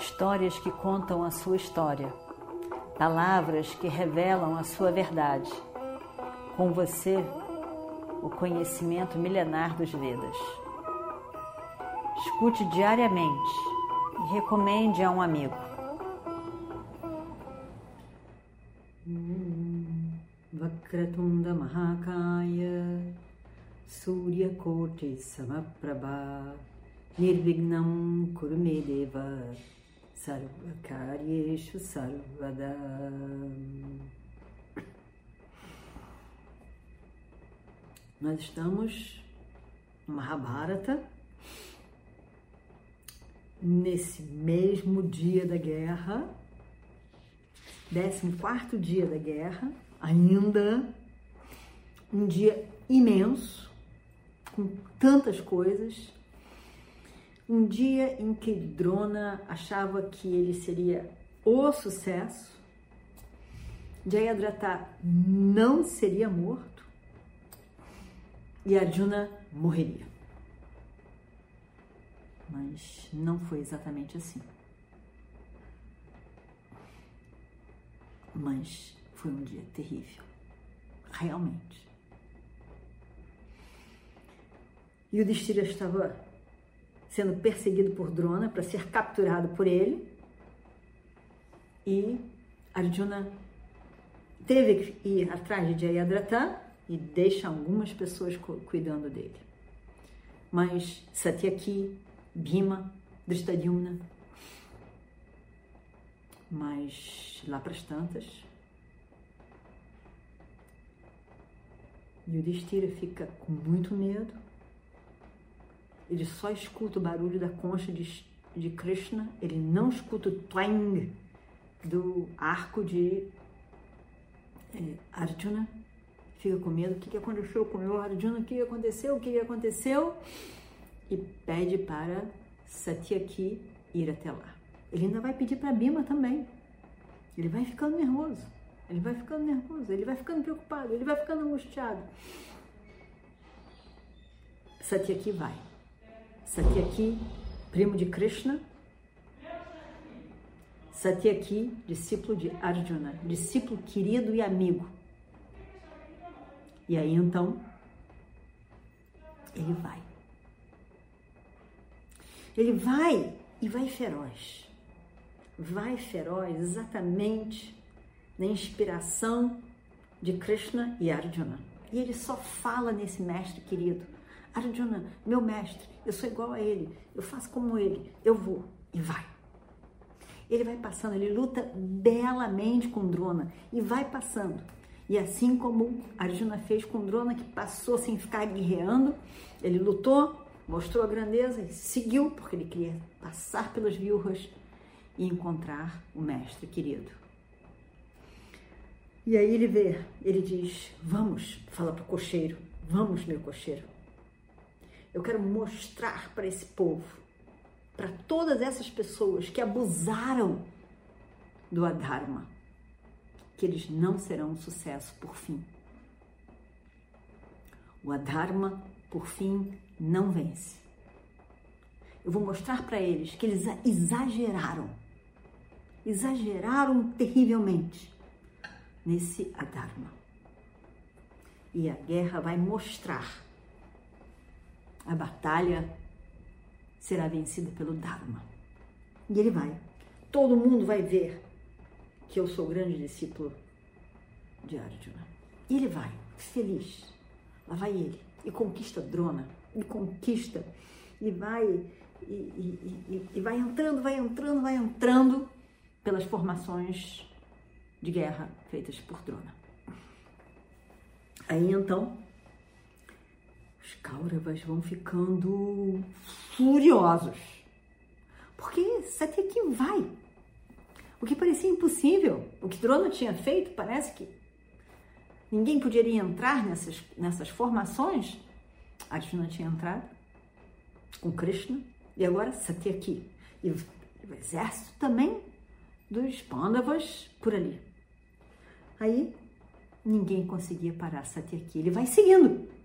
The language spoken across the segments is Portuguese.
histórias que contam a sua história, palavras que revelam a sua verdade. Com você, o conhecimento milenar dos Vedas. Escute diariamente e recomende a um amigo. Vakratunda Mahakaya Suryakoti Samaprabha Nirvignam Kurumedeva Sarvakaryeshu Sarvada Nós estamos no Mahabharata, nesse mesmo dia da guerra, 14 dia da guerra, ainda um dia imenso, com tantas coisas. Um dia em que Drona achava que ele seria o sucesso, Jayadratha não seria morto, e Arjuna morreria. Mas não foi exatamente assim. Mas foi um dia terrível, realmente. E o Destira estava sendo perseguido por Drona para ser capturado por ele. E Arjuna teve que ir atrás de Jayadratha e deixa algumas pessoas cuidando dele. Mas Satyaki, Bhima, Drishtadyumna, mas lá para as tantas, Yudhishthira fica com muito medo. Ele só escuta o barulho da concha de, de Krishna, ele não escuta o twang do arco de é, Arjuna. Fica com medo, o que, que aconteceu com o meu Arjuna, o que aconteceu, o que aconteceu, e pede para Satyaki ir até lá. Ele ainda vai pedir para Bima também. Ele vai ficando nervoso, ele vai ficando nervoso, ele vai ficando preocupado, ele vai ficando angustiado. Satyaki vai. Satyaki, primo de Krishna. Satyaki, discípulo de Arjuna, discípulo querido e amigo e aí então ele vai. Ele vai e vai feroz. Vai feroz exatamente na inspiração de Krishna e Arjuna. E ele só fala nesse mestre querido. Arjuna, meu mestre, eu sou igual a ele, eu faço como ele, eu vou e vai. Ele vai passando, ele luta belamente com Drona e vai passando. E assim como Arjuna fez com Drona, que passou sem ficar guerreando, ele lutou, mostrou a grandeza e seguiu, porque ele queria passar pelas viúvas e encontrar o mestre querido. E aí ele vê, ele diz: Vamos, fala para o cocheiro, vamos, meu cocheiro. Eu quero mostrar para esse povo, para todas essas pessoas que abusaram do Adharma, que eles não serão um sucesso por fim. O Adharma, por fim, não vence. Eu vou mostrar para eles que eles exageraram, exageraram terrivelmente nesse Adharma. E a guerra vai mostrar. A batalha será vencida pelo Dharma. E ele vai. Todo mundo vai ver que eu sou grande discípulo de Arjuna. E ele vai, feliz. Lá vai ele. E conquista Drona. E conquista. E vai. E, e, e, e vai entrando, vai entrando, vai entrando pelas formações de guerra feitas por Drona. Aí então, os Kauravas vão ficando furiosos. Porque Satyaki vai o que parecia impossível, o que Drona tinha feito, parece que ninguém poderia entrar nessas, nessas formações. Arjuna tinha entrado com Krishna e agora Satyaki. E o exército também dos Pandavas por ali. Aí ninguém conseguia parar Satyaki. Ele vai seguindo.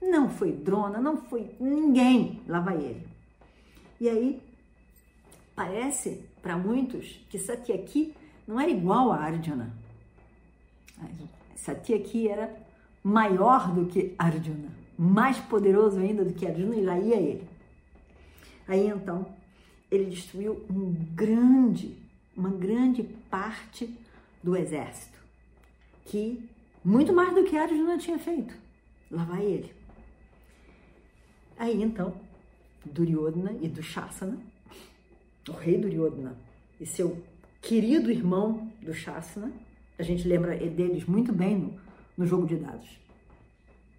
Não foi Drona, não foi ninguém. Lá vai ele. E aí Parece para muitos que Satyaki não era igual a Arjuna. Satyaki era maior do que Arjuna, mais poderoso ainda do que Arjuna, e lá ia ele. Aí então, ele destruiu um grande, uma grande parte do exército, que muito mais do que Arjuna tinha feito. Lá vai ele. Aí então, Duryodhana e Dushasana, o rei Duryodhana e seu querido irmão Dushasana, a gente lembra deles muito bem no, no jogo de dados.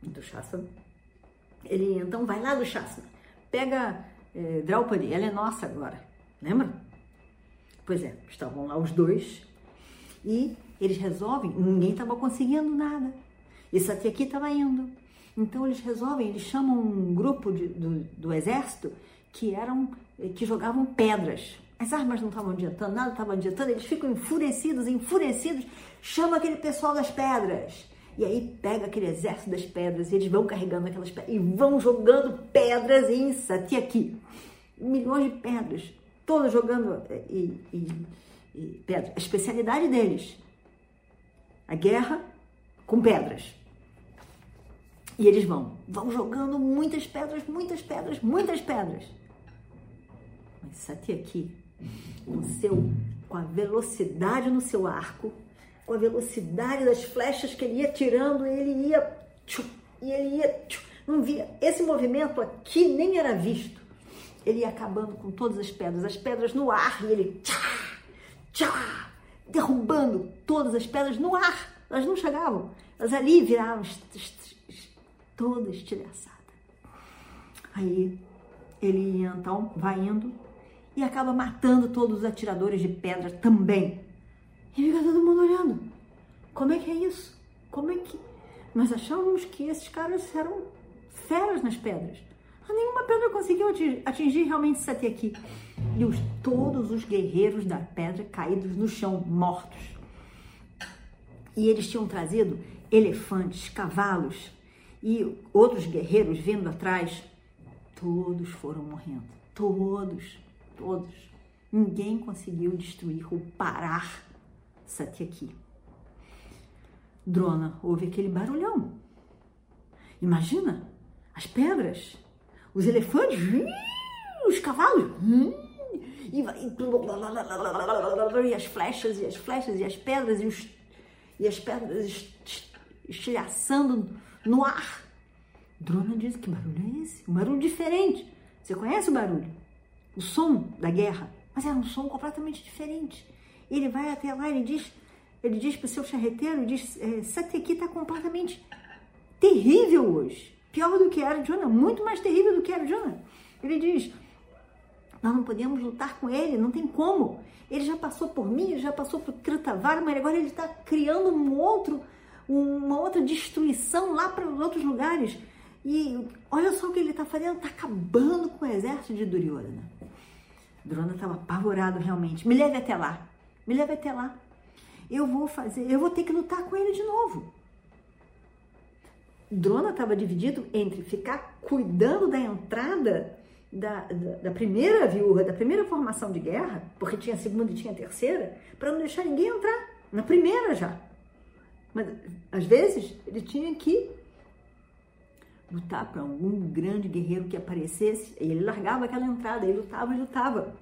Dushasana. Ele então vai lá Dushasana, pega é, Draupadi, ela é nossa agora, lembra? Pois é, estavam lá os dois e eles resolvem, ninguém estava conseguindo nada. Esse aqui estava indo. Então eles resolvem, eles chamam um grupo de, do, do exército que eram que jogavam pedras. As armas não estavam adiantando, nada estava adiantando, eles ficam enfurecidos, enfurecidos, chama aquele pessoal das pedras. E aí pega aquele exército das pedras e eles vão carregando aquelas pedras e vão jogando pedras em Satyaki. Milhões de pedras, todas jogando eh, e, e, e pedras. A especialidade deles, a guerra com pedras. E eles vão, vão jogando muitas pedras, muitas pedras, muitas pedras. Mas Satyaki, com, seu, com a velocidade no seu arco, com a velocidade das flechas que ele ia tirando, ele ia tchum, e ele ia tchum, não via esse movimento aqui nem era visto. Ele ia acabando com todas as pedras, as pedras no ar e ele tchá, tchá, derrubando todas as pedras no ar. Elas não chegavam, elas ali viravam toda estilhaçada. Aí ele então vai indo e acaba matando todos os atiradores de pedra também. E fica todo mundo olhando. Como é que é isso? Como é que. Nós achávamos que esses caras eram feras nas pedras. Ah, nenhuma pedra conseguiu atingir, realmente aqui. E os, todos os guerreiros da pedra caídos no chão, mortos. E eles tinham trazido elefantes, cavalos, e outros guerreiros vindo atrás, todos foram morrendo. Todos, todos. Ninguém conseguiu destruir ou parar Satyaki. Drona ouve aquele barulhão. Imagina as pedras, os elefantes, os cavalos, e, e as flechas, e as flechas, e as pedras, e, os, e as pedras estilhaçando no ar. Drona diz: Que barulho é esse? Um barulho diferente. Você conhece o barulho? O som da guerra. Mas era um som completamente diferente. Ele vai até lá e diz: ele diz para o seu charreteiro, diz, é, aqui está completamente terrível hoje. Pior do que era Jonah, muito mais terrível do que era Jonah. Ele diz, nós não podemos lutar com ele, não tem como. Ele já passou por mim, já passou por Kritavar, mas agora ele está criando um outro uma outra destruição lá para os outros lugares. E olha só o que ele está fazendo, está acabando com o exército de Duryodhana. Drona estava apavorado realmente. Me leve até lá, me leve até lá. Eu vou fazer, eu vou ter que lutar com ele de novo. Drona estava dividido entre ficar cuidando da entrada da, da, da, primeira viúva, da primeira formação de guerra, porque tinha a segunda e tinha a terceira, para não deixar ninguém entrar. Na primeira já. Mas às vezes ele tinha que lutar para algum grande guerreiro que aparecesse, ele largava aquela entrada, ele lutava e lutava.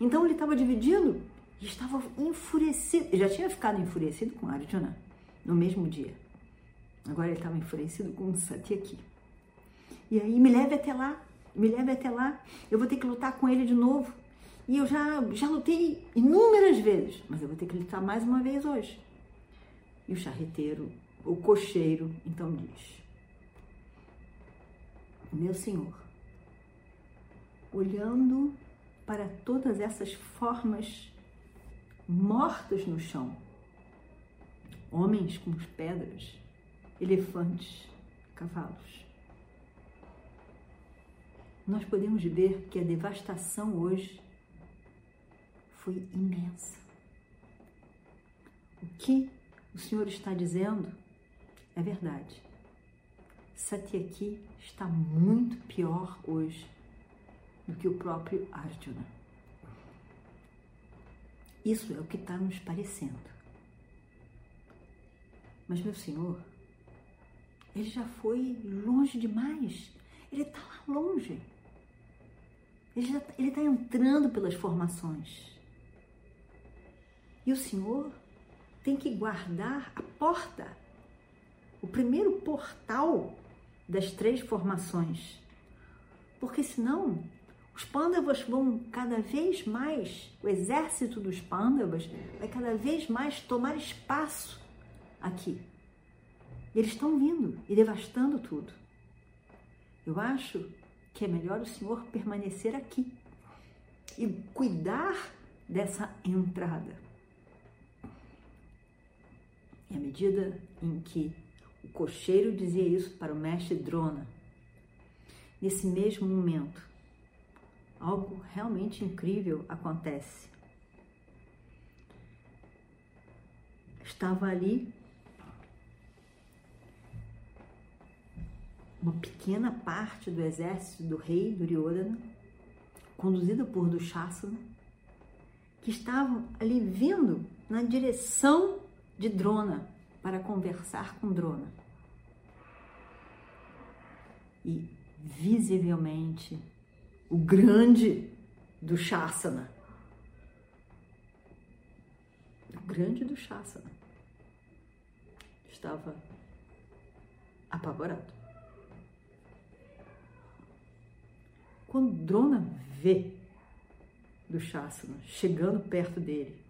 Então ele estava dividido e estava enfurecido. Ele já tinha ficado enfurecido com Arjuna no mesmo dia. Agora ele estava enfurecido com Satyaki. E aí me leve até lá, me leve até lá. Eu vou ter que lutar com ele de novo. E eu já, já lutei inúmeras vezes, mas eu vou ter que lutar mais uma vez hoje. E o charreteiro, o cocheiro, então diz: Meu senhor, olhando para todas essas formas mortas no chão, homens com pedras, elefantes, cavalos. Nós podemos ver que a devastação hoje foi imensa. O que o Senhor está dizendo é verdade. Satyaki está muito pior hoje do que o próprio Arjuna. Isso é o que está nos parecendo. Mas, meu Senhor, ele já foi longe demais. Ele está lá longe. Ele está entrando pelas formações. E o Senhor tem que guardar a porta, o primeiro portal das três formações. Porque senão os pândavas vão cada vez mais, o exército dos pândavas vai cada vez mais tomar espaço aqui. Eles estão vindo e devastando tudo. Eu acho que é melhor o Senhor permanecer aqui e cuidar dessa entrada. E à medida em que o cocheiro dizia isso para o mestre Drona, nesse mesmo momento, algo realmente incrível acontece. Estava ali uma pequena parte do exército do rei Duryodhana, conduzida por Dushasana, que estavam ali vindo na direção de Drona para conversar com Drona. E visivelmente o grande do Shasana. O grande do Shasana estava apavorado. Quando Drona vê do Shasana chegando perto dele,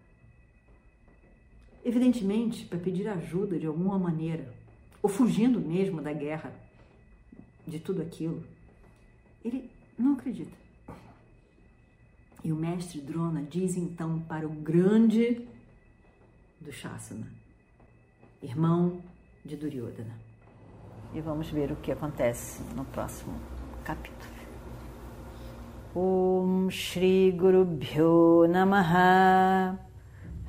evidentemente para pedir ajuda de alguma maneira, ou fugindo mesmo da guerra, de tudo aquilo, ele não acredita. E o mestre Drona diz então para o grande do Shasana, irmão de Duryodhana. E vamos ver o que acontece no próximo capítulo. Om Shri Guru Bhyo Namaha